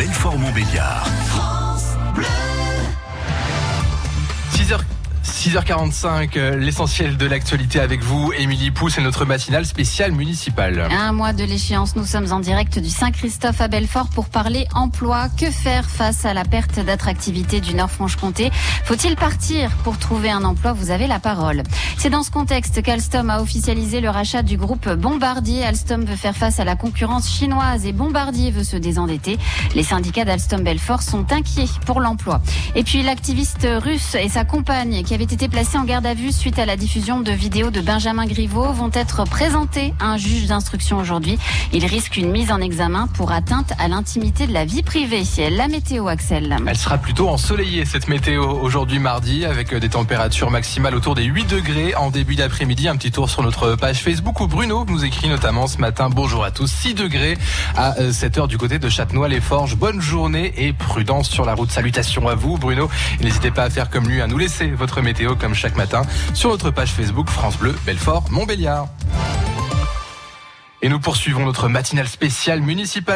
Belfort-Montbéliard. 6h 6h45, euh, l'essentiel de l'actualité avec vous, Émilie Pousse et notre matinale spéciale municipale. Un mois de l'échéance, nous sommes en direct du Saint-Christophe à Belfort pour parler emploi. Que faire face à la perte d'attractivité du Nord-Franche-Comté? Faut-il partir pour trouver un emploi? Vous avez la parole. C'est dans ce contexte qu'Alstom a officialisé le rachat du groupe Bombardier. Alstom veut faire face à la concurrence chinoise et Bombardier veut se désendetter. Les syndicats d'Alstom Belfort sont inquiets pour l'emploi. Et puis l'activiste russe et sa compagne qui avaient été placés en garde à vue suite à la diffusion de vidéos de Benjamin Griveaux vont être présentés à un juge d'instruction aujourd'hui. Il risque une mise en examen pour atteinte à l'intimité de la vie privée. La météo, Axel. Elle sera plutôt ensoleillée cette météo aujourd'hui mardi avec des températures maximales autour des 8 degrés en début d'après-midi. Un petit tour sur notre page Facebook où Bruno nous écrit notamment ce matin bonjour à tous 6 degrés à 7 heures du côté de Châtenois-les-Forges. Bonne journée et prudence sur la route. Salutations à vous Bruno. N'hésitez pas à faire comme lui, à nous laisser météo comme chaque matin sur notre page Facebook France Bleu Belfort Montbéliard. Et nous poursuivons notre matinale spéciale municipale.